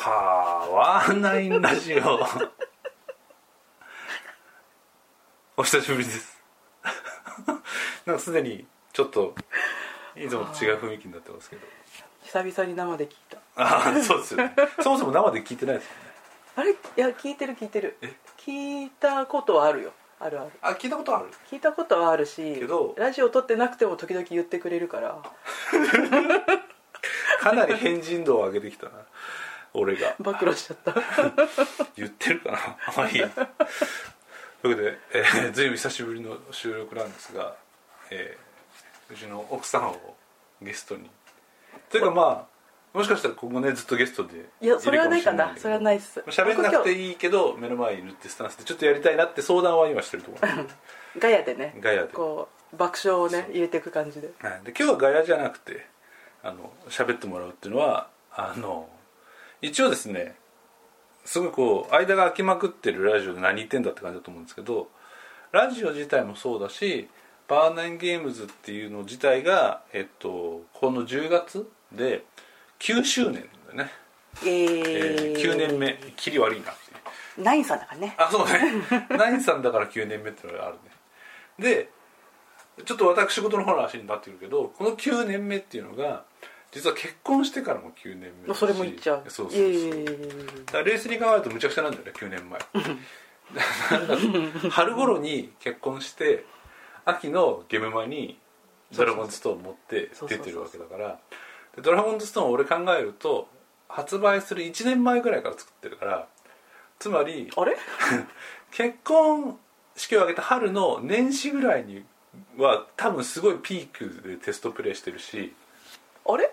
パワーナインラジオ。お久しぶりです。なんかすでにちょっといつもと違う雰囲気になってますけど。久々に生で聞いた。ああそうですよね。そもそも生で聞いてないですよね。あれ？いや聞いてる聞いてる。え？聞いたことはあるよ。あるある。あ聞いたことある？聞いたことはあるしけどラジオ撮ってなくても時々言ってくれるから。かなり変人度を上げてきたな俺が。暴露しちゃった。言ってるかな？まあいい。やというわけで、えー、ずいぶん久しぶりの収録なんですが、えーうちの奥さんをゲストに。というかまあもしかしたら今後ねずっとゲストでいやそれはないかな。それはないっす。喋んなくていいけど目の前にいるってスタンスでちょっとやりたいなって相談は今してると思う。ガヤでね。ガヤで。こう爆笑をね入れていく感じで。はい、で今日はガヤじゃなくてあの喋ってもらうっていうのはあの一応ですねすごいこう間が空きまくってるラジオで何言ってんだって感じだと思うんですけどラジオ自体もそうだしバーナインゲームズっていうの自体が、えっと、この10月で9周年だよね、えー。えー9年目。切り悪いなってナインさんだからね。あそうね。ナインさんだから9年目ってのがあるね。でちょっと私事の方の話になってくるけどこの9年目っていうのが実は結婚してからも9年目だし。それも言っちゃう。そうそうそう。だから冷静に考えるとむちゃくちゃなんだよね9年前。春頃に結婚して秋のゲームマにドラゴンズストーン持って出てるわけだから。でドラゴンズストーンを俺考えると発売する1年前ぐらいから作ってるからつまりあれ？結婚式を挙げた春の年始ぐらいには多分すごいピークでテストプレイしてるし。あれ？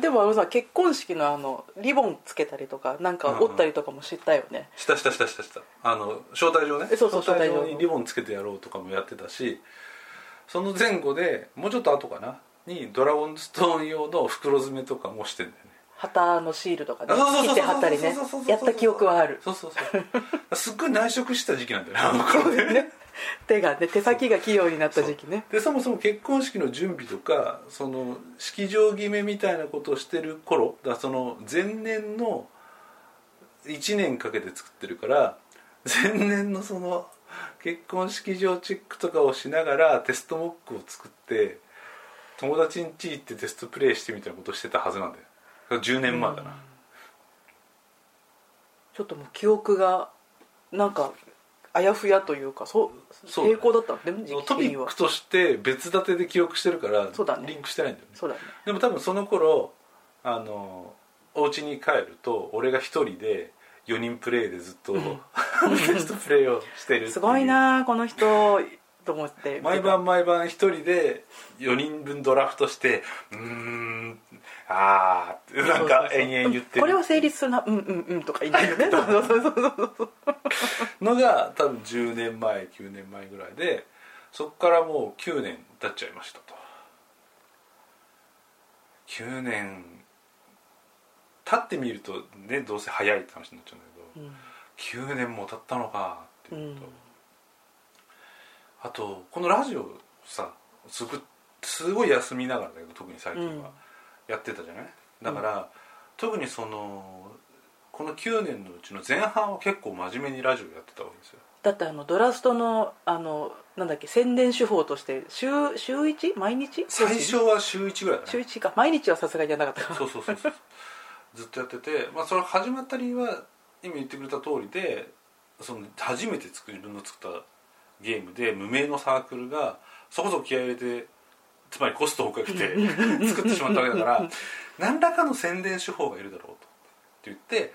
でもあのさ結婚式のあのリボンつけたりとかなんか折ったりとかもしたよね、したしたしたした。したあの招待状ね。えそうそう招待状にリボンつけてやろうとかもやってたしその前後でもうちょっと後かな？にドラゴンズストーン用の袋詰めとかもしてんだよね。旗のシールとかね。切って貼ったりね。やった記憶はある。そうそうそう。すっごい内職した時期なんだよねあの頃ね。ね 手がね手先が器用になった時期ね。でそもそも結婚式の準備とかその式場決めみたいなことをしてる頃だその前年の1年かけて作ってるから前年のその結婚式場チェックとかをしながらテストモックを作って友達ん家行ってテストプレイしてみたいなことをしてたはずなんだよ。だから10年前だな、ちょっともう記憶がなんかあやふやというかそうそう平行だったんだね時期トピックとして別立てで記憶してるからそうだね。リンクしてないんだよね。そうだね。でも多分その頃あのお家に帰ると俺が一人で4人プレイでずっとテストプレイをしてるすごいなこの人と思って毎晩毎晩一人で4人分ドラフトしてうーんあーってなんか延々言ってる。これは成立するなうんうんうんとか言ってるね。そうそうそうそうのが多分10年前9年前ぐらいでそこからもう9年経っちゃいましたと。9年経ってみるとねどうせ早いって話になっちゃうんだけど、9年も経ったのかっていうのと、うんあとこのラジオさすごいすごい休みながらだけど特に最近うん。はやってたじゃない？だから、特にそのこの9年のうちの前半は結構真面目にラジオやってたわけですよ。だってあのドラストのあのなんだっけ宣伝手法として週週 1? 毎日？最初は週1ぐらいだ週ね1か。毎日はさすがにやらなかったか。そうそうそうそう。ずっとやってて、まあ、それ始まった理由は今言ってくれた通りでその初めて作自分の作ったゲームで無名のサークルがそこそこ気合い入れてつまりコストをかけて 作ってしまったわけだから何らかの宣伝手法がいるだろうと。って言って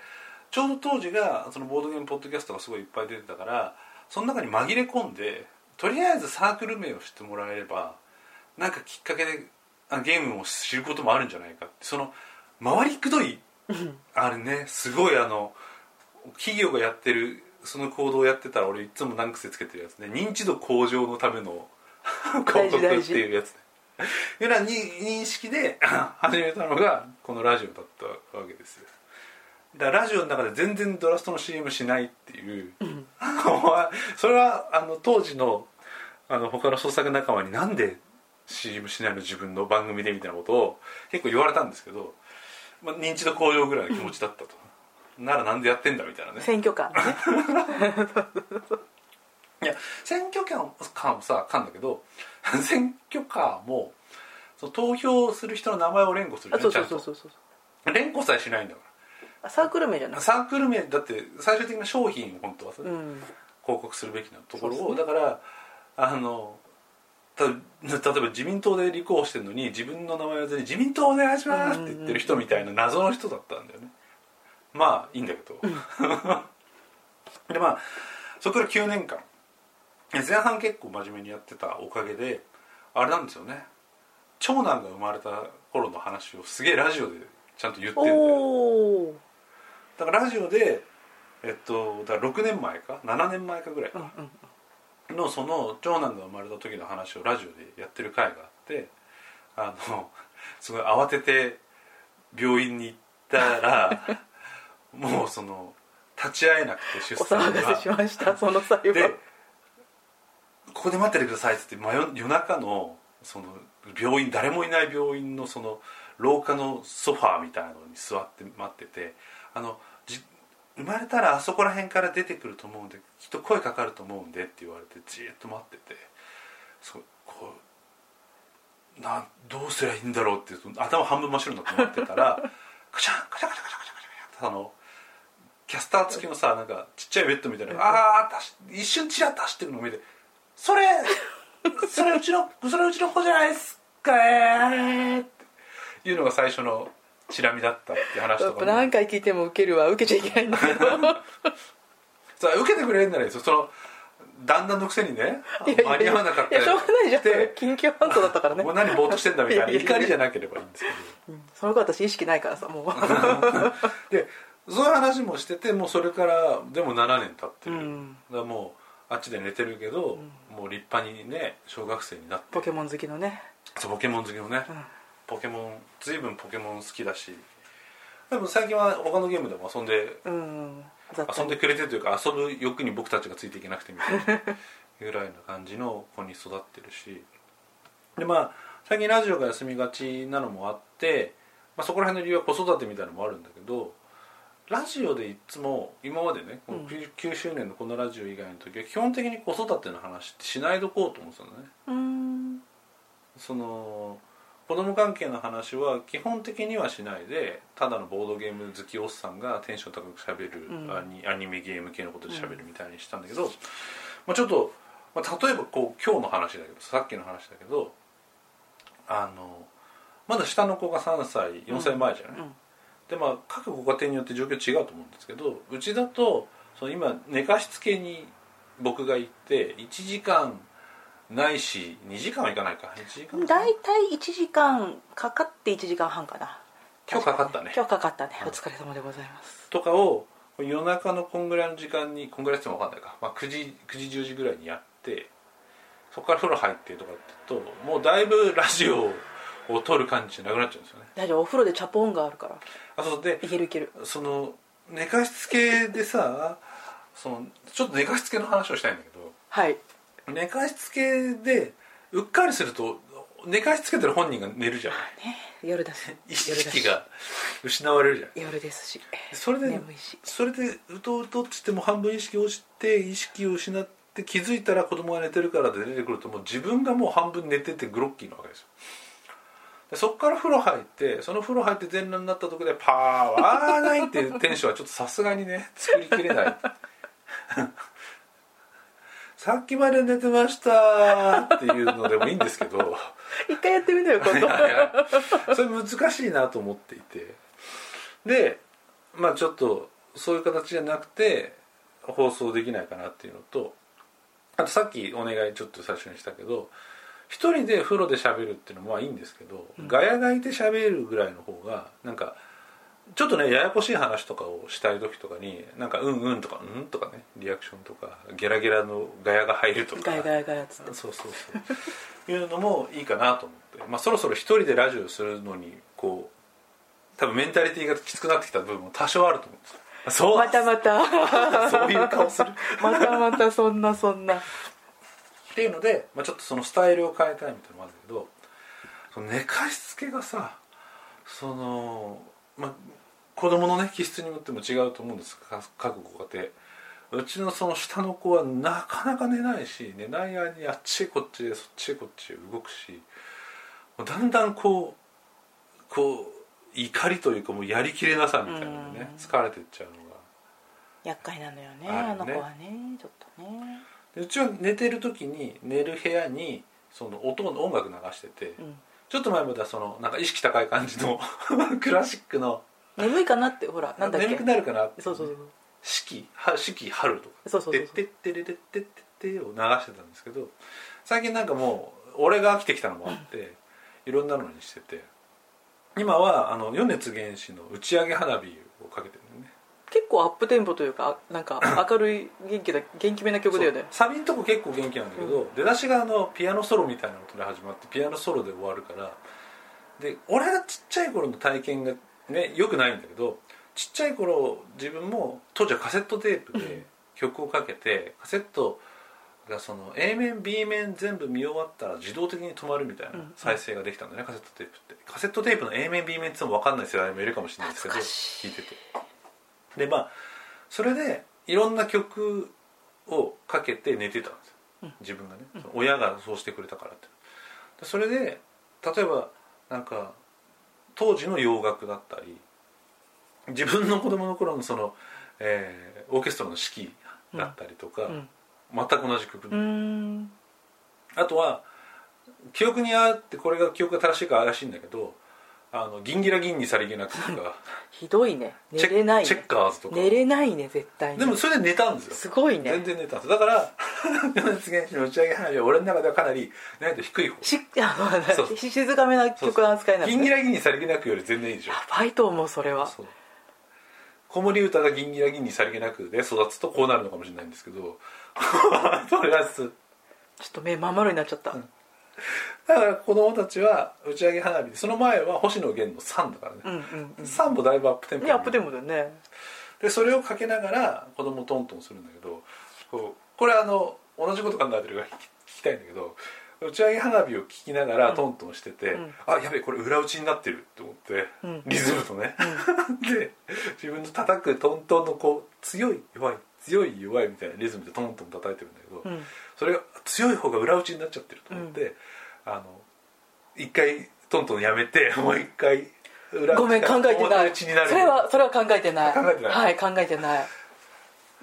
ちょうど当時がそのボードゲームポッドキャストがすごいいっぱい出てたからその中に紛れ込んでとりあえずサークル名を知ってもらえればなんかきっかけであゲームを知ることもあるんじゃないかって。その回りくどいあれねすごいあの企業がやってるその行動をやってたら俺いつも難癖つけてるやつね。認知度向上のための 広告っていうやつね。いうようなに認識で 始めたのがこのラジオだったわけですよ。だラジオの中で全然ドラストの CM しないっていう、それはあの当時のあの他の創作仲間になんで CM しないの自分の番組でみたいなことを結構言われたんですけど、まあ、認知度向上ぐらいの気持ちだったとならなんでやってんだみたいなね。選挙カーね。いや選挙カーもさかんだけど 選挙カーもその投票する人の名前を連呼するあそうよねちゃんと。そうそうそうそう。連呼さえしないんだかあサークル名じゃなくてらサークル名だって最終的な商品を本当はさ、うん。広告するべきなところを、そうですだからあのた例えば自民党で立候補してるのに自分の名前をずに「自民党お願いします」って言ってる人みたいな謎の人だったんだよねまあいいんだけど、でまあそこから9年間。前半結構真面目にやってたおかげであれなんですよね。長男が生まれた頃の話をすげえラジオでちゃんと言ってんだよ。だからラジオでえっとだから6年前か？7年前かぐらいか、のその長男が生まれた時の話をラジオでやってる回があってあのすごい慌てて病院に行ったらもうその立ち会えなくて出お産が。騒がせしました その際は。で「ここで待っててください」っつって真夜夜中のその病院誰もいない病院のその廊下のソファーみたいなのに座って待っててあのじ生まれたらあそこら辺から出てくると思うんできっと声かかると思うんでって言われてじーっと待っててそうこうなどうすりゃいいんだろうって頭半分真っ白になって待ってたらカチャンカチャカチャカチャカチャカチャってあのキャスター付きのさなんかちっちゃいベッドみたいな。ああ一瞬チラッと走ってるのを見て「それそれうちのそれうちの子じゃないですかね」っていうのが最初のチラ見だったって話とかも。何回聞いても受けるわ受けちゃいけないんだけど。さあ受けてくれるんならいいですよ。その旦那のくせにね間に合わなかったいやしょうがないじゃん。で緊急搬送だったからね。もう何ぼーっとしてんだみたいな。怒りじゃなければいいんですけど。うん。その子私意識ないからさもう。でそういう話もしててもうそれからでも7年経ってる、うん。だからもうあっちで寝てるけど、もう立派にね小学生になって。ポケモン好きのね。そうポケモン好きのね、うん。ポケモン随分ポケモン好きだし。でも最近は他のゲームでも遊んでうん遊んでくれてるというか遊ぶ欲に僕たちがついていけなくてみたいな。ぐらいな感じの子に育ってるし。でまあ最近ラジオが休みがちなのもあって、まあ、そこら辺の理由は子育てみたいなのもあるんだけどラジオでいつも今までねこのうん9周年のこのラジオ以外の時は基本的に子育ての話ってしないどこうと思ってたのね。うん。その子供関係の話は基本的にはしないでただのボードゲーム好きおっさんがテンション高くしゃべる、うん。アニアニメゲーム系のことでしゃべるみたいにしたんだけど、まあ、ちょっと、まあ、例えばこう今日の話だけどさっきの話だけどあのまだ下の子が3歳4歳前じゃない、うんでまあ各ご家庭によって状況違うと思うんですけどうちだとその今寝かしつけに僕が行って1時間ないし2時間はいかないか。1時間大体1時間かかって1時間半かな。今日かかったね。今日かかったね。うん。お疲れ様でございます。とかを夜中のこんぐらいの時間にこんぐらいって言っても分かんないか、まあ、9時9時10時ぐらいにやってそこから風呂入ってとかって言うともうだいぶラジオを撮る感じじゃなくなっちゃうんですよね。大丈夫お風呂でチャポンがあるからあそうでいけるいける。その寝かしつけでさそのちょっと寝かしつけの話をしたいんだけどはい。寝かしつけでうっかりすると寝かしつけてる本人が寝るじゃん。ね夜だし。意識が失われるじゃん。夜ですし。それで眠いし。それでうとうとってしても半分意識落ちて意識を失って気づいたら子供が寝てるからで出てくるともう自分がもう半分寝ててグロッキーなわけですよでそこから風呂入ってその風呂入って全裸になったところでパワーないっていうテンションはちょっとさすがにね作りきれない。さっきまで寝てましたっていうのでもいいんですけど。一回やってみなよ今度。それ難しいなと思っていて。でまあちょっとそういう形じゃなくて放送できないかなっていうのとあとさっきお願いちょっと最初にしたけど一人で風呂で喋るっていうのもまあいいんですけど、うん。ガヤがいて喋るぐらいの方がなんかちょっとねややこしい話とかをしたい時とかになんか「うんうん」とか「うん」とかねリアクションとかゲラゲラのガヤが入るとか。ガヤガヤガヤって。そうそうそう。いうのもいいかなと思って、まあ、そろそろ一人でラジオするのにこう多分メンタリティーがきつくなってきた部分も多少あると思うんですよ。そう。またまた。そういう顔する。またまたそんなそんなっていうので、まあ、ちょっとそのスタイルを変えたいみたいなのもあるんだけどその寝かしつけがさその、まあ、子供のね気質によっても違うと思うんです。か各ご家庭うちのその下の子はなかなか寝ないし寝ない間にあっちへこっちへそっちへこっちへ動くしだんだんこうこう怒りというかもうやりきれなさみたいなねうん。疲れてっちゃうのが。厄介なのよねね。あの子はねちょっとねでうちは寝てる時に寝る部屋にその音の音楽流してて、うん。ちょっと前まではそのなんか意識高い感じの クラシックの眠いかなってほらなんだっけ？眠くなるかなってそうそうそう。四季は四季春とか。そうそうそう。てってってれれってってってを流してたんですけど最近なんかもう俺が飽きてきたのもあっていろんなのにしてて。今はあの米津玄師の打ち上げ花火をかけてる結構アップテンポというかなんか明るい元気だ元気めな曲だよね。サビのとこ結構元気なんだけど、出だしがあのピアノソロみたいな音で始まってピアノソロで終わるからで俺がちっちゃい頃の体験がねよくないんだけどちっちゃい頃自分も当時はカセットテープで曲をかけてカセットがその A 面 B 面全部見終わったら自動的に止まるみたいなうん。再生ができたんだよね、カセットテープって。カセットテープの A 面 B 面っても分かんない世代もいるかもしれないですけど聞いててでまあそれでいろんな曲をかけて寝てたんですよ、うん。自分がね、その親がそうしてくれたからって。でそれで例えばなんか当時の洋楽だったり自分の子供の頃のその、えーオーケストラの指揮だったりとか、うん。全く同じ曲あとは記憶にあってこれが記憶が正しいか怪しいんだけど「あの銀ギラ銀にさりげなく」とか。ひどいね。寝れないチェッねカーズとか。寝れないね絶対にでもそれで寝たんですよ。すごいね。全然寝たんです。だから米津玄師の打ち上げ花火は俺の中ではかなり難易度低い方。し あそうの静かめな曲の扱いなんですね銀ギラ銀にさりげなくより全然いいでしょ。やばいと思うそれは。そう。子守歌が銀ギラ銀にさりげなくで育つとこうなるのかもしれないんですけど。とりあえずちょっと目まん丸になっちゃった、だから子供たちは打ち上げ花火でその前は星野源の「サン」だからね、うんうんうん。サンもだいぶアップテンポねアップテンポだよね。でそれをかけながら子供トントンするんだけどこれあの同じこと考えてるから聞きたいんだけど打ち上げ花火を聞きながらトントンしてて、うん。あやべえこれ裏打ちになってると思って、うん。リズムとね、で自分の叩くトントンのこう強い弱い強い弱いみたいなリズムでトントン叩いてるんだけど、うん。それが強い方が裏打ちになっちゃってると思って、あの一回トントンやめてもう一回裏ごめん考えて表ない。打ちになるそれはそれは考えてない。考えてない。はい考えてない。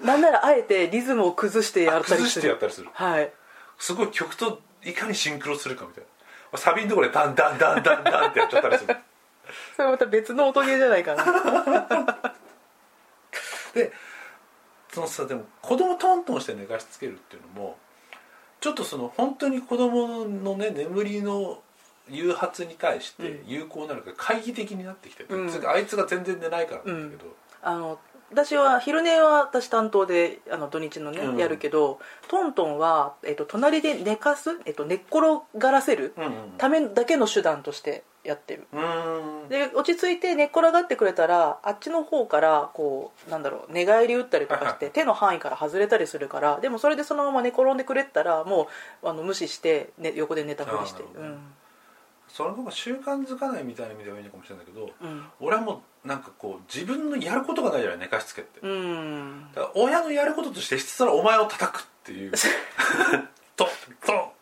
なんならあえてリズムを崩してやったり崩しするてやったりする。はい。すごい曲といかにシンクロするかみたいな。サビのところでダンダンダンダンダンってやっちゃったりする。それまた別の音ゲーじゃないかな。でそのさでも子供トントンして寝かしつけるっていうのもちょっとその本当に子供のね眠りの誘発に対して有効なのか懐疑的になってきてて、うん。あいつが全然寝ないからなんだけど、あの私は昼寝は私担当であの土日のね、うん。やるけどトントンは、えっと、隣で寝かす、えっと、寝っ転がらせるうんうん。ためだけの手段としてやってる。で落ち着いて寝っ転がってくれたらあっちの方からこうなんだろう寝返り打ったりとかして 手の範囲から外れたりするからでもそれでそのまま寝転んでくれてたらもうあの無視して、ね、横で寝たふりして。その方が習慣づかないみたいな意味ではいいのかもしれないけどうん。俺はもうなんかこう自分のやることがないじゃない寝かしつけって、うん、うんだから親のやることとしてひたすらお前を叩くっていう。トン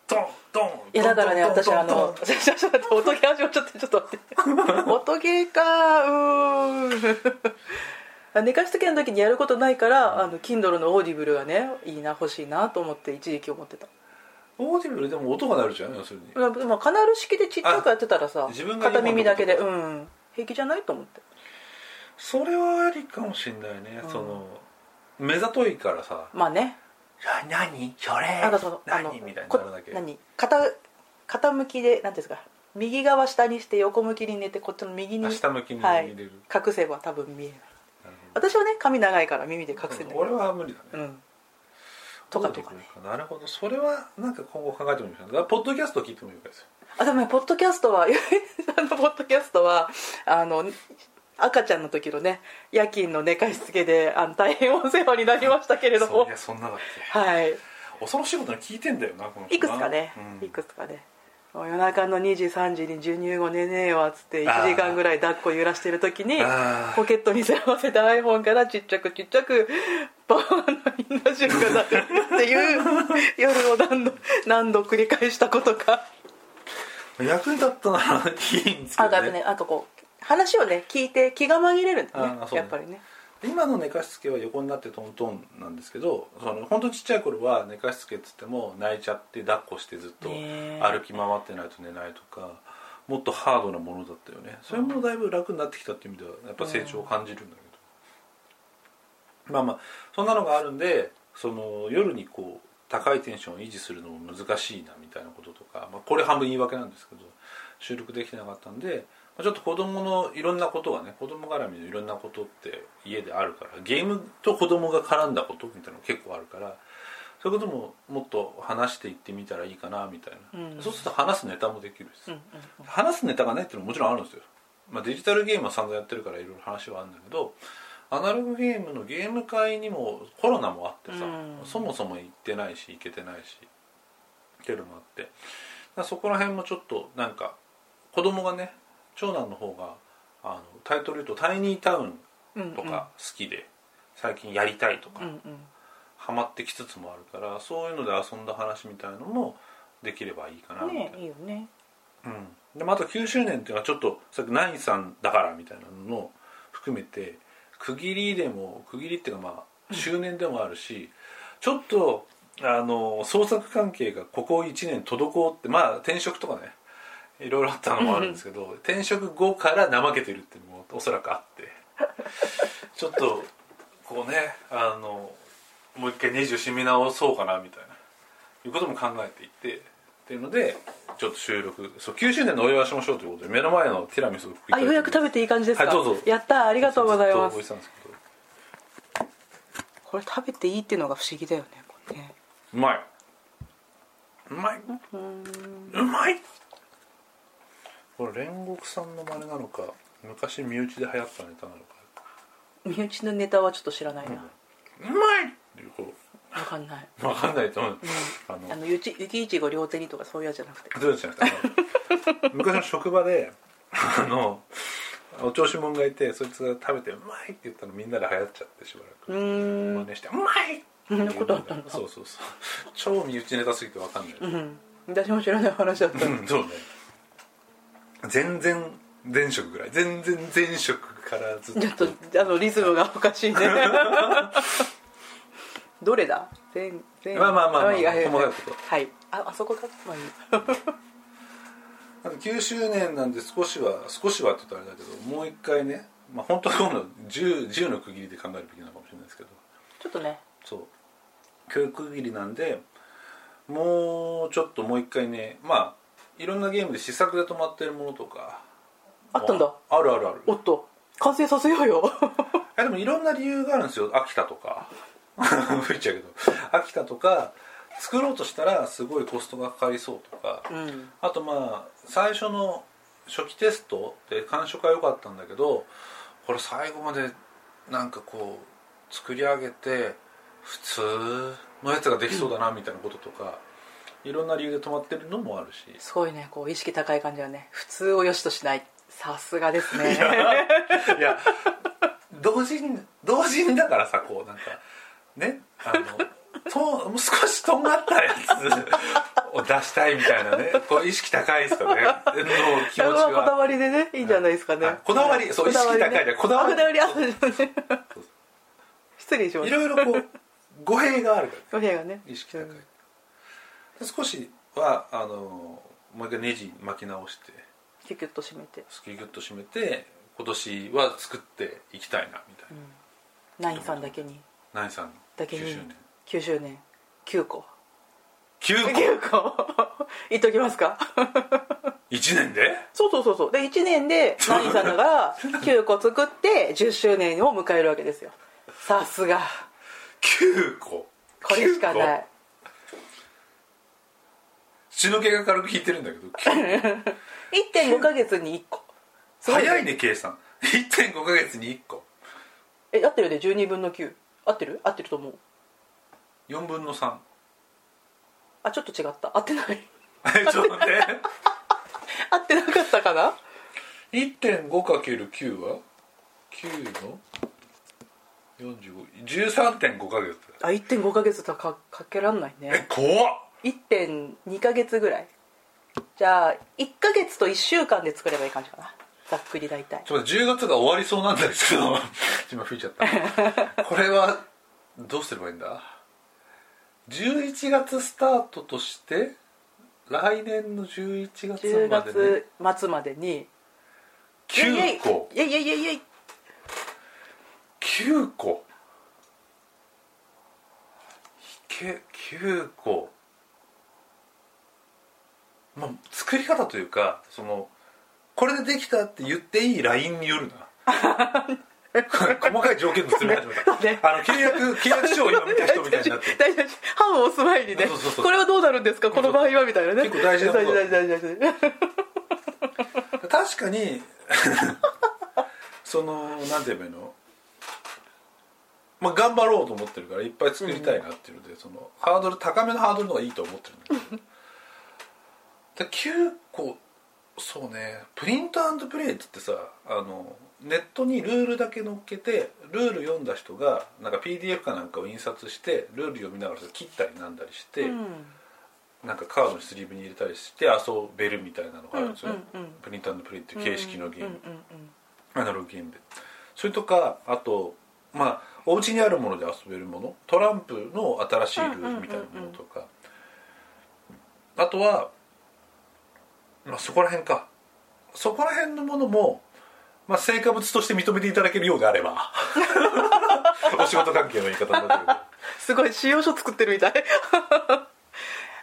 トントンいやだからね私あのちょっと待って音ゲー始まっちゃってちょっと待って。音ゲーかうー。ん 寝かしつけの時にやることないからあの Kindle のオーディブルがねいいな欲しいなと思って一時期思ってた。オーディブルでも音が鳴るじゃん要するに。まあまあカナル式でちっちゃくやってたらさ片耳だけでうん。平気じゃないと思って。それはありかもしんないね、うん。その目ざといからさ。まあね「何？それ？なんかそのあの何?」みたいなるだけ。何？片傾きでなんていうんですか？右側下にして横向きに寝てこっちの右にあ下向きにはい。入れる、隠せば多分見えない私はね髪長いから耳で隠せるんだけど俺は無理だね、うん。とかとかね。な？るほど。それはなんか今後考えてもいいかなポッドキャスト聞いてもいいわけですよ。あでもねポッドキャストは あのポッドキャストはあの赤ちゃんの時のね夜勤の寝かしつけであの大変お世話になりましたけれども。そういやそんなだっけ。はい。恐ろしいことに聞いてんだよなこのいくつかね、うん。いくつかね。夜中の2時3時に授乳後寝ねえわっつって1時間ぐらい抱っこ揺らしてる時にポケットに背負わせた iPhone からちっちゃくちっちゃくバーナインラジオが鳴るっていう夜を何度何度繰り返したことか。役に立ったなら いいんですけどね。あねあとこう話をね聞いて気が紛れるんだねやっぱりね。今の寝かしつけは横になってトントンなんですけどその本当ちっちゃい頃は寝かしつけっつっても泣いちゃって抱っこしてずっと歩き回ってないと寝ないとかもっとハードなものだったよね。それもだいぶ楽になってきたっていう意味ではやっぱ成長を感じるんだけど、まあまあそんなのがあるんでその夜にこう高いテンションを維持するのも難しいなみたいなこととか、まあ、これ半分言い訳なんですけど収録できてなかったんでまあちょっと子供のいろんなことがね子供絡みのいろんなことって家であるからゲームと子供が絡んだことみたいなの結構あるからそういうことももっと話していってみたらいいかなみたいな、うん。そうすると話すネタもできるし、うんうん話すネタがないっていうのももちろんあるんですよ、まあ、デジタルゲームは散々やってるからいろいろ話はあるんだけどアナログゲームのゲーム会にもコロナもあってさ、うん。そもそも行ってないし行けてないしっていうのもあってそこら辺もちょっとなんか子供がね長男の方があのタイトル言うと「タイニータウン」うんとか好きで、最近やりたいとか、うんうん。ハマってきつつもあるからそういうので遊んだ話みたいのもできればいいかなみたいな。ねいいよね。うん、でもあと9周年っていうのはちょっとさっきナインさんだからみたいなのも含めて区切りでも区切りっていうかまあ周年でもあるし、ちょっとあの創作関係がここ1年滞ってまあ転職とかねいろいろあったのもあるんですけど転職後から怠けてるっていうのもおそらくあってちょっとこうねあのもう一回ネジを締め直そうかなみたいないうことも考えていてっていうのでちょっと収録そう9周年のお祝いしましょうということで目の前のティラミスをあようやく食べていい感じですか、はいどうぞ。やったーありがとうございます。これ食べていいっていうのが不思議だよねこれね。うまい。うまい。うまいこれ煉獄さんの真似なのか昔身内で流行ったネタなのか。身内のネタはちょっと知らないな、うまいっていうこわかんない、う分かんないと思う、あの。あのゆち雪いちご両手にとかそういうやつじゃなくて。どうじゃなくて昔の職場であのお調子者がいてそいつが食べて「うまい!」って言ったのみんなで流行っちゃってしばらく。うーん。真似して「うまい!」そんなことあったんだ。そうそうそう。超身内ネタすぎて分かんない、うん。私も知らない話だったうん。そうね全然前職ぐらい。全然前職からずっと。ちょっとあのリズムがおかしいね。どれだ？前前まあまあまあまあ細かいこと。はい。ああそこか？まあいい。あと9周年なんで少しは少しはって言ったらあれだけどもう一回ねまあ本当は今度 10, 10の区切りで考えるべきなのかもしれないですけど。ちょっとね。そう。教育区切りなんでもうちょっともう一回ねまあいろんなゲームで試作で止まってるものとか。あったんだ。あるあるある。おっと完成させようよ。えでもいろんな理由があるんですよ。秋田とか。吹いちゃうけど。秋田とか作ろうとしたらすごいコストがかかりそうとか、うん。あとまあ最初の初期テストで感触は良かったんだけどこれ最後までなんかこう作り上げて普通のやつができそうだなみたいなこととか、いろんな理由で止まってるのもあるし。すごいねこう意識高い感じはね普通を良しとしない。さすがですね。いや同人同人だからさこうなんかねあのと少しとんがったやつを出したいみたいなねこう意識高いですよね。の気持ちこだはわりでねいいんじゃないですかね、はいこだわりそう意識高いじゃん。こだわり。あこだわり失礼しまいしたろいろこう語弊があるから。お部屋がね。意識高い、うん少しはあのもう一回ネジ巻き直してキュキュッと締めて、スキギュッと締めて今年は作っていきたいなみたいな、ナインさんだけに。何さんだけ9周に年。9周年。9個。9個？9個。言っときますか？1年で？そうそうそうそう。で1年でナインさんが 9個作って10周年を迎えるわけですよ。さすが。9個？これしかな9い。個血の気が軽く引いてるんだけど9個1.5ヶ月に1個。早いね計算。1.5ヶ月に1個。え合ってるで12分の9合ってる？合ってると思う。4分の3あちょっと違った。合ってない。えちょっと待って。合ってなかったかな？1.5×9 は？9の？4513.5ヶ月。あ1.5ヶ月とはかかけらんないえね怖っ1.2ヶ月ぐらい。じゃあ1ヶ月と1週間で作ればいい感じかな。ざっくり大体。ちょっと10月が終わりそうなんですけど 今吹いちゃった。これはどうすればいいんだ？11月スタートとして来年の11月10までね。月末までに。9個。いやいやいやいやいや9個。け9個まあ作り方というかそのこれでできたって言っていい LINE によるな。細かい条件の詰め始めた、ね。あの契約契約書を今見た人みたいになって。大事大事判を押す前にねこれはどうなるんですか？この場合はみたいなね。結構大事なこと大事大事大事確かに そのなんて言えばいいの？まあ頑張ろうと思ってるからいっぱい作りたいなっていうので、そのハードル高めのハードルの方がいいと思ってるんだけどで9個そうねプリントプレイっつってさあのネットにルールだけ載っけてルール読んだ人がなんか PDF かなんかを印刷してルール読みながら切ったりなんだりして、うん。なんかカードにスリーブに入れたりして遊べるみたいなのがあるんですようんうんプリントプレイっていう形式のゲーム、うんうんうんアナログゲームで。それとかあとまあお家にあるもので遊べるもの。トランプの新しいルールみたいなものとか、あとは、まあ、そこら辺か。そこら辺のものも、まあ、成果物として認めていただけるようであれば。お仕事関係の言い方になってるけど。すごい使用書作ってるみたい。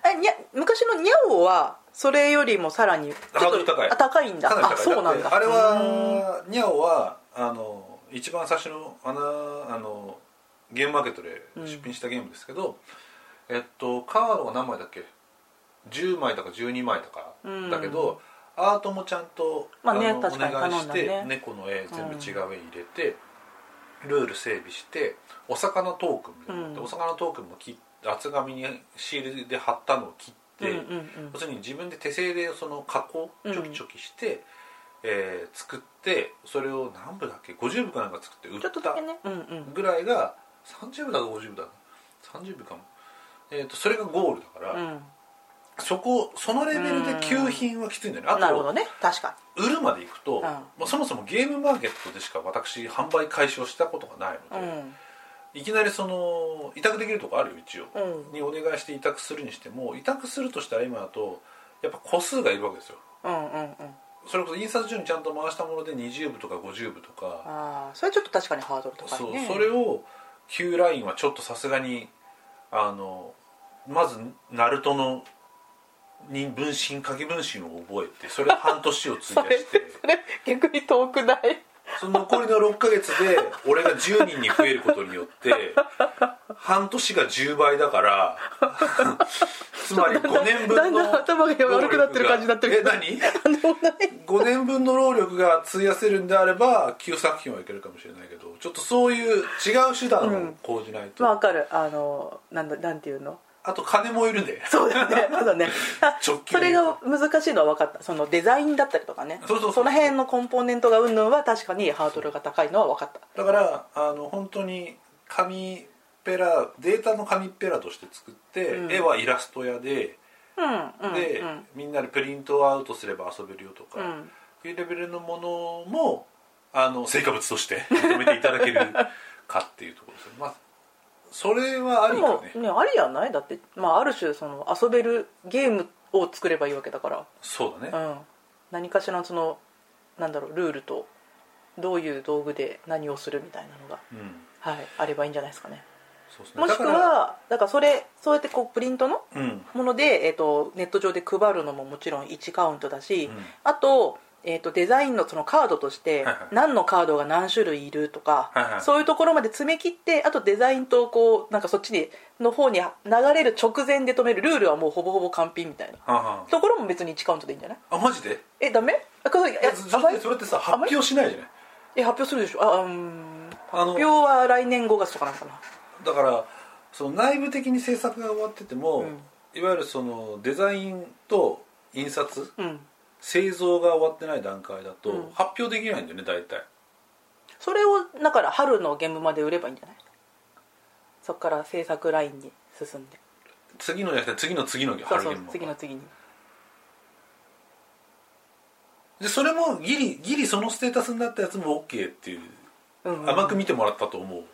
えにゃ昔のニャオはそれよりもさらにハードル高い。あ高いんだ。あそうなんだ。あれうん。はニャオはあの一番最初のあのあのゲームマーケットで出品したゲームですけど、えっとカードが何枚だっけ？10枚とか12枚とか。うんだけど、アートもちゃんと、まあねの確かにお願いして、ね。猫の絵全部違う絵入れて、ルール整備してお魚トークンみたいなうん。お魚トークンも切厚紙にシールで貼ったのを切って、うんうんうん。要するに自分で手製でその加工チョキチョキして、えー作ってそれを何部だっけ？50部かなんか作って売ったぐらいが30部だか50部だか30部かも、えー、とそれがゴールだから、うんそこそのレベルで9品はきついんだよね。あとなるほどね。確か売るまでいくと、ん。まあ、そもそもゲームマーケットでしか私販売開始をしたことがないのにで、いきなりその委託できるとこあるよ一応、うん。うんにお願いして委託するにしても委託するとしたら今だとやっぱ個数がいるわけですよ。うんうんうん。それこそ印刷所にちゃんと回したもので20部とか50部とか。ああそれちょっと確かにハードル高そいうね。それを Q ラインはちょっとさすがにあのまずナルトのに分身影分身を覚えてそれで半年を費やして。それ逆に遠くない？その残りの6ヶ月で俺が10人に増えることによって半年が10倍だから つまり5年分の頭が悪くなってる感じになってる。え何？なんでもない。5年分の労力が費やせるんであれば9作品はいけるかもしれないけどちょっとそういう違う手段を講じないと、まあわかる。あのなんだなんていうの？あと金もいるで。そうだね。そうだね。それが難しいのは分かった。そのデザインだったりとかね。そうそうそう。の辺のコンポーネントがうんぬんは確かにハードルが高いのは分かった。だからあの本当に紙ペラデータの紙ペラとして作って、うん。絵はイラスト屋で、うんうんで、うん。みんなでプリントアウトすれば遊べるよとか、うん。いうレベルのものもあの成果物として認めていただけるかっていうところですよ。まあそれはあでりかね。もねありやない？だって、まあ、ある種その遊べるゲームを作ればいいわけだから、そうだね、うん、何かしらのそのなんだろうルールとどういう道具で何をするみたいなのが、うん。はい、あればいいんじゃないですかね。ね。もしくはだからそれそうやってこうプリントのうん。もので、えー、とネット上で配るのももちろん1カウントだし、うん。あと,、えー、とデザインのそのカードとして何のカードが何種類いるとか、はいはい。そういうところまで詰め切ってあとデザインとこうなんかそっちにの方に流れる直前で止めるルールはもうほぼほぼ完璧みたいな。はあはところも別に1カウントでいいんじゃない？ああマジで？えダメ？あこれそれってそれってさ発表しないじゃない？え発表するでしょ。あうん。あの発表は来年5月とかなんかな。だからその内部的に制作が終わってても、うん。いわゆるそのデザインと印刷うん製造が終わってない段階だとうん。発表できないんだよね大体。それをだから春のゲームまで売ればいいんじゃない？そっから制作ラインに進んで。次のじゃなくて次の次のそうそう春ゲーム次の次に。でそれもギリギリそのステータスになったやつも OK っていううん甘く見てもらったと思う。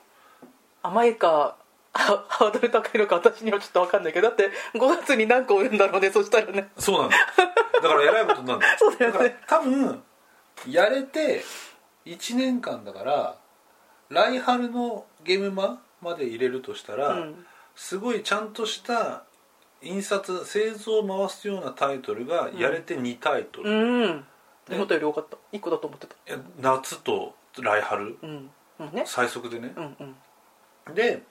甘いかハ ハードル高いのか私にはちょっと分かんないけどだって5月に何個売るんだろうねそしたらね。そうなんだよだからえらいことになるんだよそうだよね。から多分やれて1年間だから来春のゲームマまで入れるとしたら、うん。すごいちゃんとした印刷製造を回すようなタイトルがやれて2タイトル、いうん。思ったより多かった。1個だと思ってた。や夏と来春うん。うんね。最速でね。う、んうん。で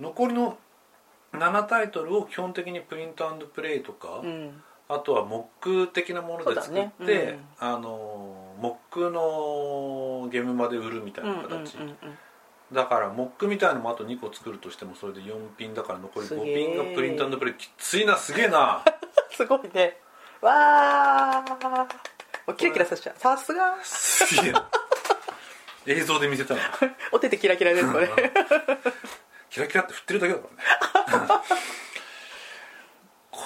残りの7タイトルを基本的にプリントプレイとか、うんあとはモック的なもので作って、ね。うん。あのモックのゲームまで売るみたいな形、だからモックみたいのもあと2個作るとしてもそれで4ピンだから残り5すげえピンがプリントプレイきついなすげえな。すごいね。わー。もうキラキラさせちゃう。さすが。すげえな。映像で見せたの。お手手キラキラですこれ。キラキラって振ってるだけだからね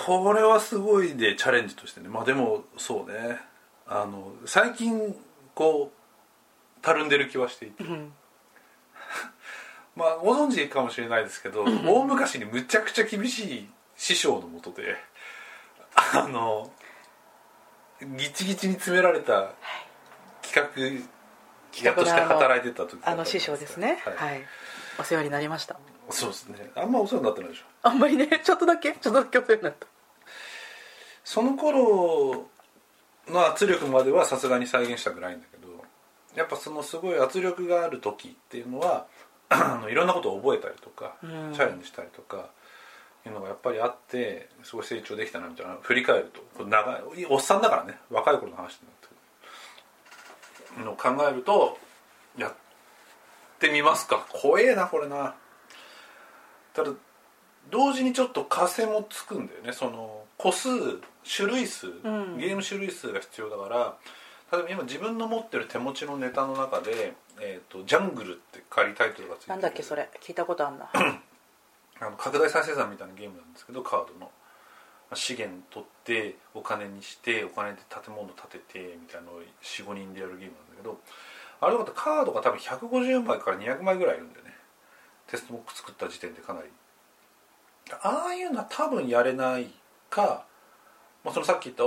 これはすごいねチャレンジとしてね。まあでもそうね。あの最近こうたるんでる気はしていて。うん。まあご存知かもしれないですけど大昔にむちゃくちゃ厳しい師匠のもとであのギチギチに詰められた企画やとして働いてた時あの師匠ですね。はい。はい。お世話になりました。そうですね。あんまお世話になってないでしょ。あんまりね。ちょっとだけ。ちょっとだけお世話になったその頃の圧力まではさすがに再現したくないんだけどやっぱそのすごい圧力がある時っていうのは あのいろんなことを覚えたりとか、うん。チャレンジしたりとかいうのがやっぱりあってすごい成長できたなみたいな振り返ると長いおっさんだからね若い頃の話になってくるのを考えるとやってみますか。怖えなこれな。ただ同時にちょっと枷もつくんだよね。その個数種類数、ん。ゲーム種類数が必要だから例えば今自分の持ってる手持ちのネタの中で「えー、とジャングル」って仮タイトルがついてる。なんだっけそれ？聞いたことあんな。あの拡大再生産みたいなゲームなんですけどカードの。まあ資源取ってお金にしてお金で建物建ててみたいなのを45人でやるゲームなんだけどあれだとカードが多分150枚から200枚ぐらいいるんだよね。テストモック作った時点でかなりああいうのは多分やれないか、まあ、そのさっき言った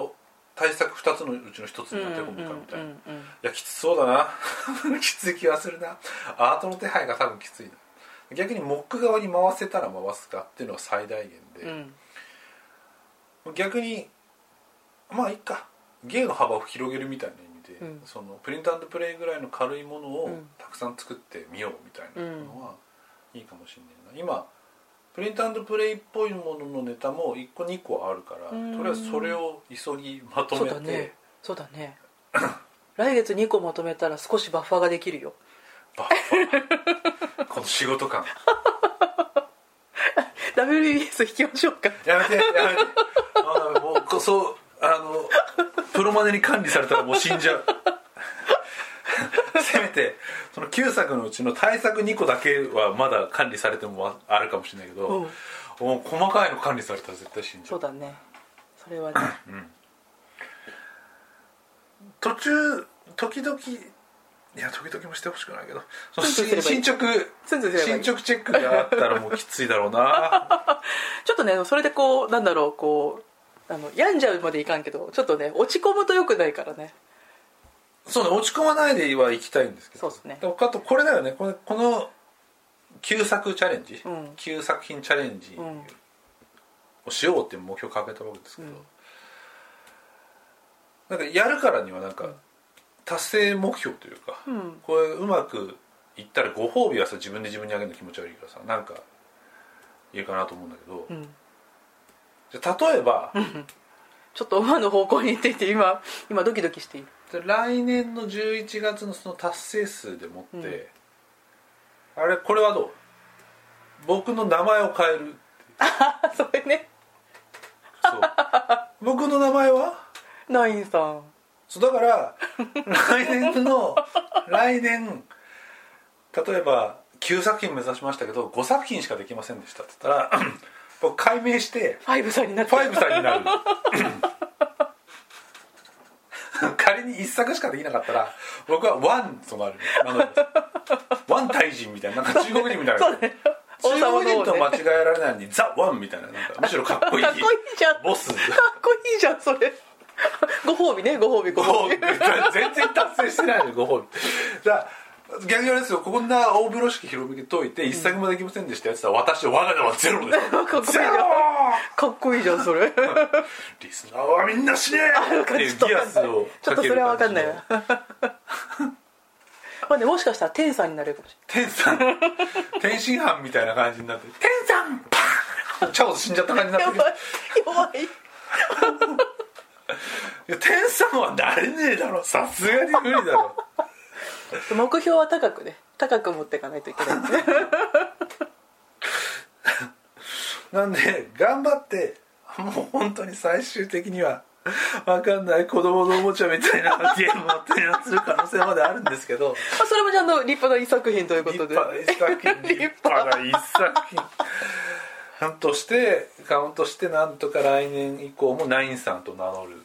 対策2つのうちの1つに当て込むかみたいな、いやきつそうだな。きつい気がするな。アートの手配が多分きついな逆にモック側に回せたら回すかっていうのが最大限で、うん。逆にまあいいか。芸の幅を広げるみたいな意味で、うん。そのプリントプレイぐらいの軽いものをうん。たくさん作ってみようみたいなのはいいかもしれないな。今プリントプレイっぽいもののネタも1個2個あるからうん。とりあえずそれを急ぎまとそうめて、だね。そうだね。来月2個まとめたら少しバッファーができるよ。バッファー。この仕事感。WBS 引きましょうか。やめてやめて。あもうこそうあのプロマネに管理されたらもう死んじゃう せめてその9作のうちの対策2個だけはまだ管理されてもあるかもしれないけど、うん。もう細かいの管理されたら絶対死んじゃそううだね。それはね。途中時々いや時々もしてほしくないけど進捗進捗チェックがあったらもうきついだろうな。ちょっとねそれでこうなんだろうこうあの病んじゃうまでいかんけどちょっとね落ち込むとよくないからねそうね落ち込まないでは行きたいんですけど。そうですね。あとこれだよね。これこの旧作チャレンジ、うん。旧作品チャレンジうん。をしようっていう目標を掲げたわけですけど、うん。なんかやるからにはなんか達成目標というか、うん。これうまくいったらご褒美はさ自分で自分にあげるの気持ち悪いからさなんかいいかなと思うんだけど、うん。じゃあ例えば、ちょっと馬の方向に行っていて今今ドキドキしている。で来年の11月のその達成数でもって、あれこれはどう？僕の名前を変えるあ それね。僕の名前は？ナインさん。そうだから来年の来年例えば9作品目指しましたけど5作品しかできませんでしたって言ったら 僕解明してファイブさんになってファイブさんになる 仮に1作しかできなかったら僕はワンとなる。名乗るワン大人みたいな。なんか中国人みたいな。ね。中国人と間違えられないのにザ・ワンみたいな。なんかむしろかっこいい。かっこいいじゃん。かっボスこいいじゃんそれ。ご褒美ねご褒美ご褒美。全然達成してないのご褒美。だ逆にあれですよ。こんな大風呂敷広めて解いて一作もできませんでしたやつは私我が名はゼロです。か っこいいじゃんかっこいいじゃんそれリスナーはみんな死ね！っていうギアスをちょっとそれは分かんない。わわまあねもしかしたら天さんになれるかもし天さん。天津飯みたいな感じになって。天さん！パーンチャオズ死んじゃった感じになって弱い弱い。いや天さんはなれねえだろ。さすがに無理だろ 目標は高くね。高く持っていかないといけないんですね。なんで頑張ってもう本当に最終的には分かんない子供のおもちゃみたいな ゲームを提案する可能性まであるんですけど。まあそれもちゃんと立派な一作品というこ立とで。派な一作品。立派な一作品。カウントしてカウントしてなんとか来年以降もナインさんと名乗る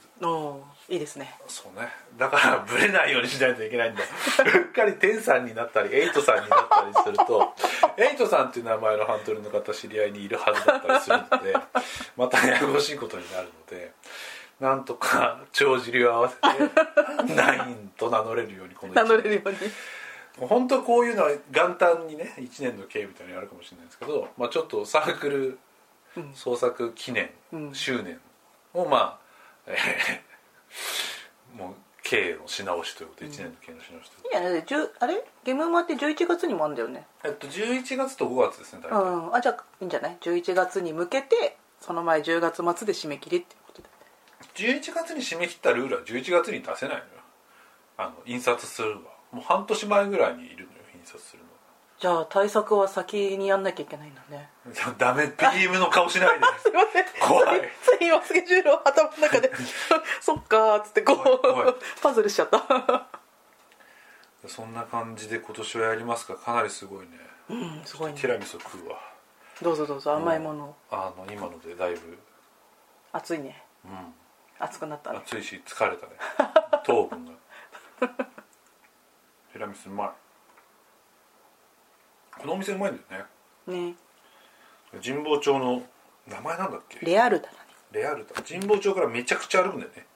いいですね。そうね。だから ブレないようにしないといけないんだ。うっかりテンさんになったりエイトさんになったりすると エイトさんっていう名前のハントルの方知り合いにいるはずだったりするので またややこしいことになるのでなんとか帳尻を合わせてナインと名乗れるようにこの名一乗れるように。本当こういうのは元旦にね1年の経みたいなのやるかもしれないですけど、まあ、ちょっとサークルうん。創作記念、うん。周年をまあ、えーもう経のし直しということで1年の経のし直しというこいやあれ？ゲームマって11月にもあるんだよね。と、えっと、11月と5月ですね大う体、ん。あじゃあいいんじゃない？11月に向けてその前10月末で締め切りっていうことで。11月に締め切ったルールは11月に出せないのよ。あの印刷するのは。もう半年前ぐらいにいるのよ印刷するのじゃあ対策は先にやんなきゃいけないんだね。い やダメ PM の顔しないで すいません。怖い。つい今スケジュールを頭の中で。そっかーっつってこうパズルしちゃった。そんな感じで今年はやりますがかなりすごいね。うんすごいね。ティラミスを食うわ。どうぞどうぞ甘いもの。をあの今のでだいぶ、暑いね。うん、暑くなったね。暑いし疲れたね。糖分が。ティラミスうまいこのお店うまいんだよね。ね。神保町の名前なんだっけ？レアルだな。レアルタ神保町からめちゃくちゃ歩くんだよね。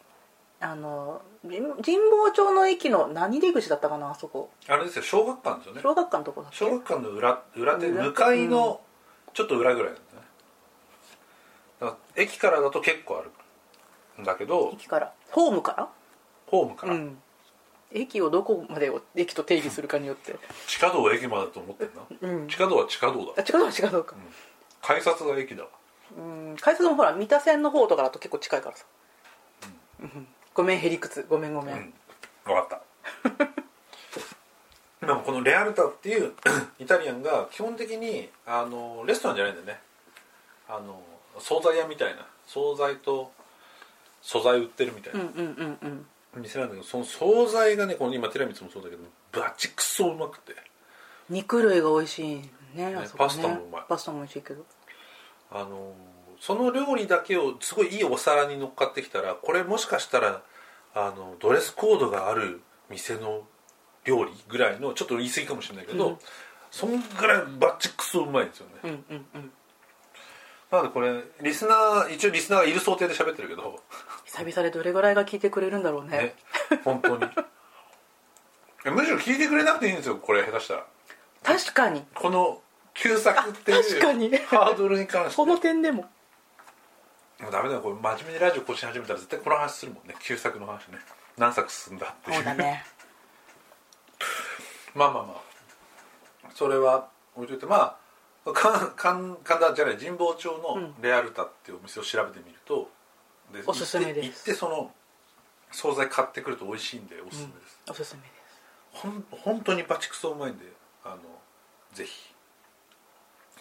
あの神神保町の駅の何出口だったかなあそこ。あれですよ小学館ですよね。小学館のとこだっけ？小学館の裏裏手裏向かいのちょっと裏ぐらいなんだね。だから駅からだと結構歩くんだけど駅から。ホームから？ホームから、うん駅をどこまでを駅と定義するかによって。地下道を駅までだと思ってんな、うん。地下道は地下道だ。あ違うの違うのか。改札が駅だ。わうん。改札もほら三田線の方とかだと結構近いからさ、うん。ごめんへりくつ。ごめんごめん、うん。分かった。でもこのレアルタっていう イタリアンが基本的にあのレストランじゃないんだよね。あの惣菜屋みたいな。惣菜と素材売ってるみたいな。うんうんうんうん店なんだけどその惣菜がねこの今ティラミスもそうだけどバチクソうまくて。肉類が美味しいねねパスタもうまい。パスタも美味しいけど。あのその料理だけをすごいいいお皿に乗っかってきたらこれもしかしたらあのドレスコードがある店の料理ぐらいのちょっと言い過ぎかもしれないけど、うん。そんぐらいバッチクソうまいんですよね、うんうんうんなのでこれリスナー一応リスナーがいる想定で喋ってるけど。久々でどれぐらいが聞いてくれるんだろうね。ね本当に。えむしろ聞いてくれなくていいんですよこれ下手したら。確かに。この旧作っていう確かに。ハードルに関して。その点でも。もうダメだよこれ真面目にラジオ更新始めたら絶対この話するもんね。旧作の話ね。何作進んだっていう。そうだね。まあまあまあ。それは置いといてまあか神神田じゃない神保町のうん。レアルタっていうお店を調べてみると、でおすすめです。行ってその惣菜買ってくると美味しいんでおすすめです、おすすめです。ほん本当にバチクソうまいんであのぜひ。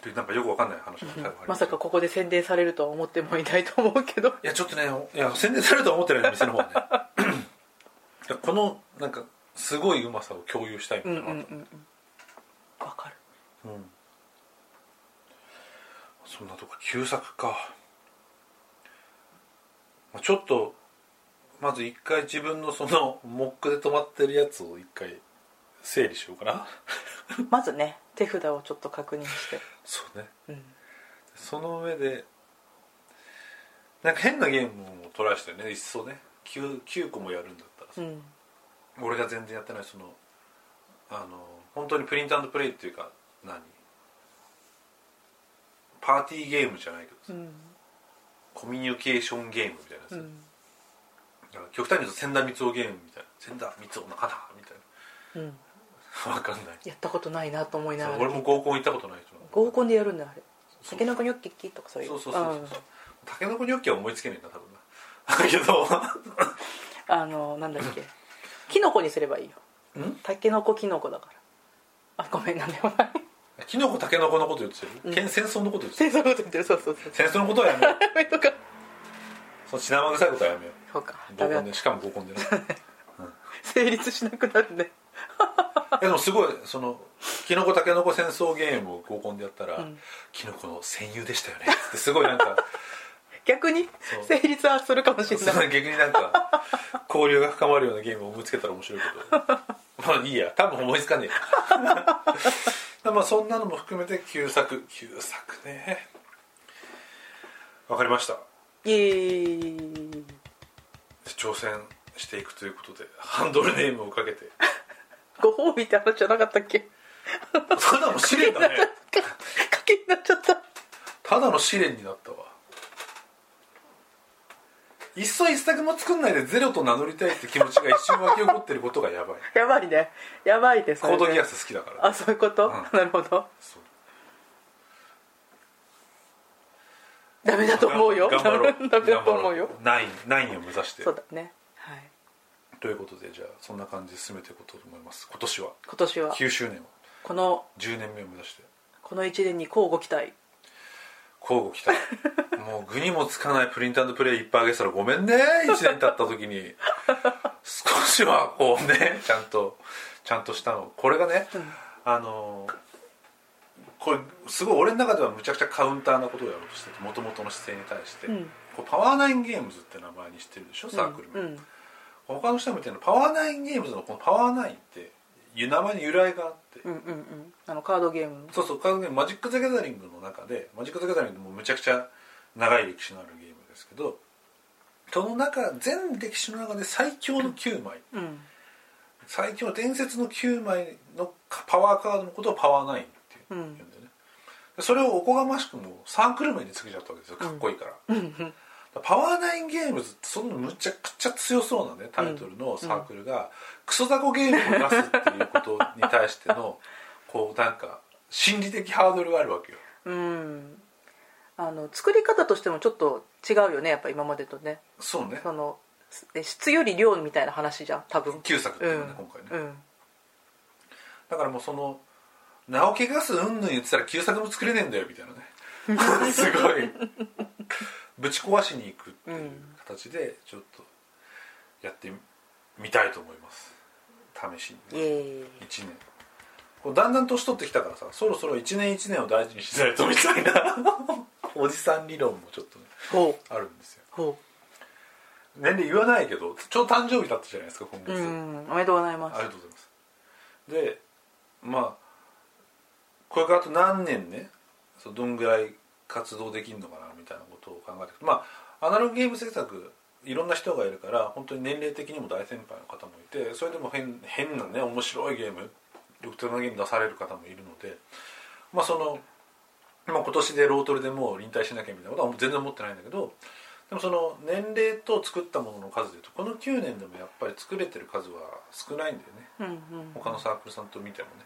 というなんかよくわかんない話が最後ありまましたさかここで宣伝されるとは思ってもいないと思うけど。いやちょっとねいや宣伝されるとは思ってない店の方はね。このなんかすごいうまさを共有したいうんみたいな、うんうんうん。わかる。うんそんなとこ旧作か、まあ、ちょっとまず一回自分のその モックで止まってるやつを一回整理しようかな。まずね手札をちょっと確認して。そうね。うん。その上でなんか変なゲームをトライしてねいっそね。9, 9個もやるんだったらさ、うん。俺が全然やってないそのあの本当にプリントプレイっていうか何？パーティーゲームじゃないけどさ、うん。コミュニケーションゲームみたいなやつ、うん。だから極端に言うと千田光雄ゲームみたいな千田光雄の花みたいうん。なわかんない。やったことないなと思いながら。俺も合コン行ったことない合コンでやるんだあれ。たけのこニョッキッキとかそういう。そうそうそうそう。たけのこニョッキは思いつけねえな多分な。だけど。う んあのなんだっけ。キノコにすればいいよ。ん？たけのこキノコだから。あごめんなんでもないキノコたけのこのこと言ってる、うん。けん戦争のこと言ってる？戦争のこと言ってる。そうそうそう。戦争のことはやめよう。と かその血生臭いことはやめよそうか。うダメだ合コンでしかも合コンでね。成立しなくなるね。でもすごいそのキノコタケノコ戦争ゲームを合コンでやったら、うん。キノコの戦友でしたよね。ってすごいなんか。逆にそう。成立はするかもしれそない。の逆になんか交流が深まるようなゲームを思いつけたら面白いけど。まあいいや。多分思いつかねえやまあそんなのも含めて旧作。旧作ね。わかりました。イエーイ挑戦していくということでハンドルネームをかけて。ご褒美って話じゃなかったっけ？ただの試練だね。賭けになっちゃった。ただの試練になったわいっそ一作も作んないでゼロと名乗りたいって気持ちが一瞬湧き起こってることがやばい。やばいね。やばいですコードギアス好きだから。あそういうこと、うん。なるほど。そう。ダメだと思うよ。頑張ろう。ダメだと思うよ。ナインナインを目指して。そうだね。はい。ということでじゃあそんな感じで進めていこうと思います。今年は。今年は。9周年を。この10年目を目指して。この1年に交互期待交互期待もう具にもつかないプリントプレイいっぱいあげてたらごめんね1年経った時に。少しはこうねちゃんとちゃんとしたの。これがね、うん。あのこれすごい俺の中ではむちゃくちゃカウンターなことをやろうとしててもともとの姿勢に対して、うん。こうパワーナインゲームズって名前にしてるでしょサークルも、うん。他の人も言ってるのパワーナインゲームズのこのパワーナインっていう名前に由来があって、うんうんうん。あのカードゲーム。のそうそうカードゲームマジック・ザ・ギャザリングの中でマジック・ザ・ギャザリングもむちゃくちゃ長い歴史のあるゲームですけどその中全歴史の中で最強の9枚。うん。最強の伝説の9枚のパワーカードのことをパワーナインって言うんだよね、でそれをおこがましくもサークル名につけちゃったわけですよかっこいいから、うんうんパワーナインゲームズってそんなむちゃくちゃ強そうなねタイトルのサークルが、クソザコゲームを出すっていうことに対しての こうなんか心理的ハードルがあるわけよ。うん。あの作り方としてもちょっと違うよねやっぱ今までとね。そうね。そのえ質より量みたいな話じゃん多分。旧作っていうのね、うん。今回ね、うん。だからもうその名を汚すうんぬん言ってたら旧作も作れねえんだよみたいなね。すごいぶち壊しに行くっていう形でちょっとやってみたいと思います。試しにイエーイ1年。こうだんだん年取ってきたからさそろそろ1年1年を大事にしないとみたいな。おじさん理論もちょっとねあるんですよ。ほ年齢言わないけどちょうど誕生日だったじゃないですか今う月、うん。おめでとうございます。ありがとうございます。でまあこれからあと何年ねそうどんぐらい活動できるのかなみたいなことを考えてまあアナログゲーム制作いろんな人がいるから本当に年齢的にも大先輩の方もいてそれでも変変なね面白いゲーム独特なゲーム出される方もいるのでまあその、まあ、今年でロートルでもう引退しなきゃみたいなことは全然思ってないんだけどでもその年齢と作ったものの数でいうとこの9年でもやっぱり作れてる数は少ないんだよね。うんうん。他のサークルさんと見てもね。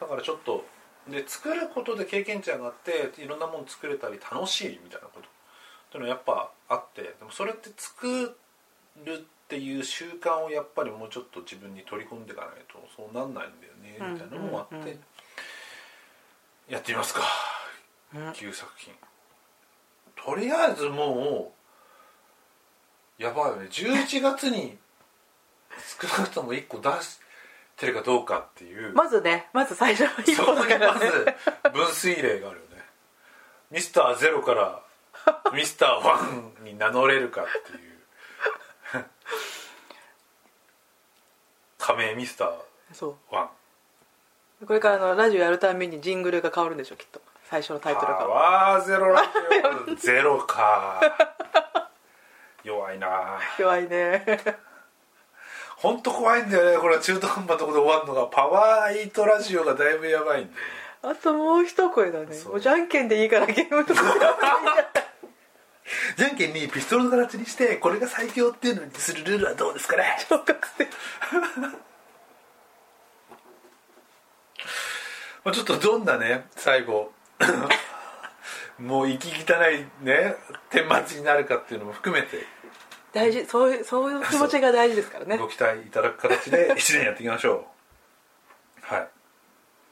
だからちょっとで作ることで経験値上がっていろんなもの作れたり楽しいみたいなこと。っていうのはやっぱあってでもそれって作るっていう習慣をやっぱりもうちょっと自分に取り込んでいかないとそうなんないんだよねみたいなのもあって、やってみますかうん。旧作品。とりあえずもうやばいよね。11月に少なくとも1個出してるかどうかっていう。まずねまず最初の一そ歩だからね。ず分水嶺があるよね。ミスターゼロからミスターワンに名乗れるかっていう。仮名ミスターそワン。う。これからあのラジオやるたびにジングルが変わるんでしょきっと。最初のタイトルパがワーゼロラジオ。ゼロか。弱いな。弱いね本当怖いんだよね。これ中途半端なところで終わるのが。パワーエイトラジオがだいぶやばいんだよあともう一声だね。じゃんけんでいいからゲームとか。やればいいじゃんけんにピストルの形にしてこれが最強っていうのにするルールはどうですかね。小学生。まあちょっとどんなね最後。もう息汚いね顛末になるかっていうのも含めて大事そういうそういう気持ちが大事ですからね。ご期待いただく形で 1年やっていきましょう。はい。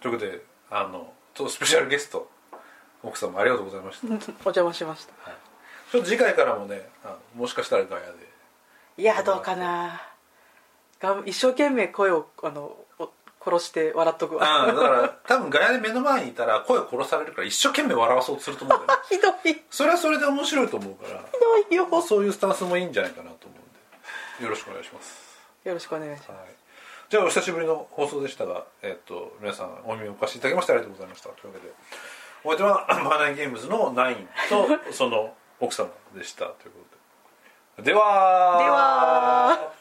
ということであのスペシャルゲスト奥様ありがとうございました。お邪魔しました。ちょっと次回からもねあのもしかしたらガヤで。いやどうかな。がん一生懸命声をあのお殺して笑っとくわ。だから多分ガヤで目の前にいたら声殺されるから一生懸命笑わそうとすると思うんだよね。ひどい。ひそれはそれで面白いと思うから。どいよ。そういうスタンスもいいんじゃないかなと思うんで。よろしくお願いします、よろしくお願いします。はい、じゃあお久しぶりの放送でしたが、えっと皆さんお耳をお貸しいただきましてありがとうございました。というわけで。お相手はバーナインゲームズのナインとその奥様でした。ということで。ではでは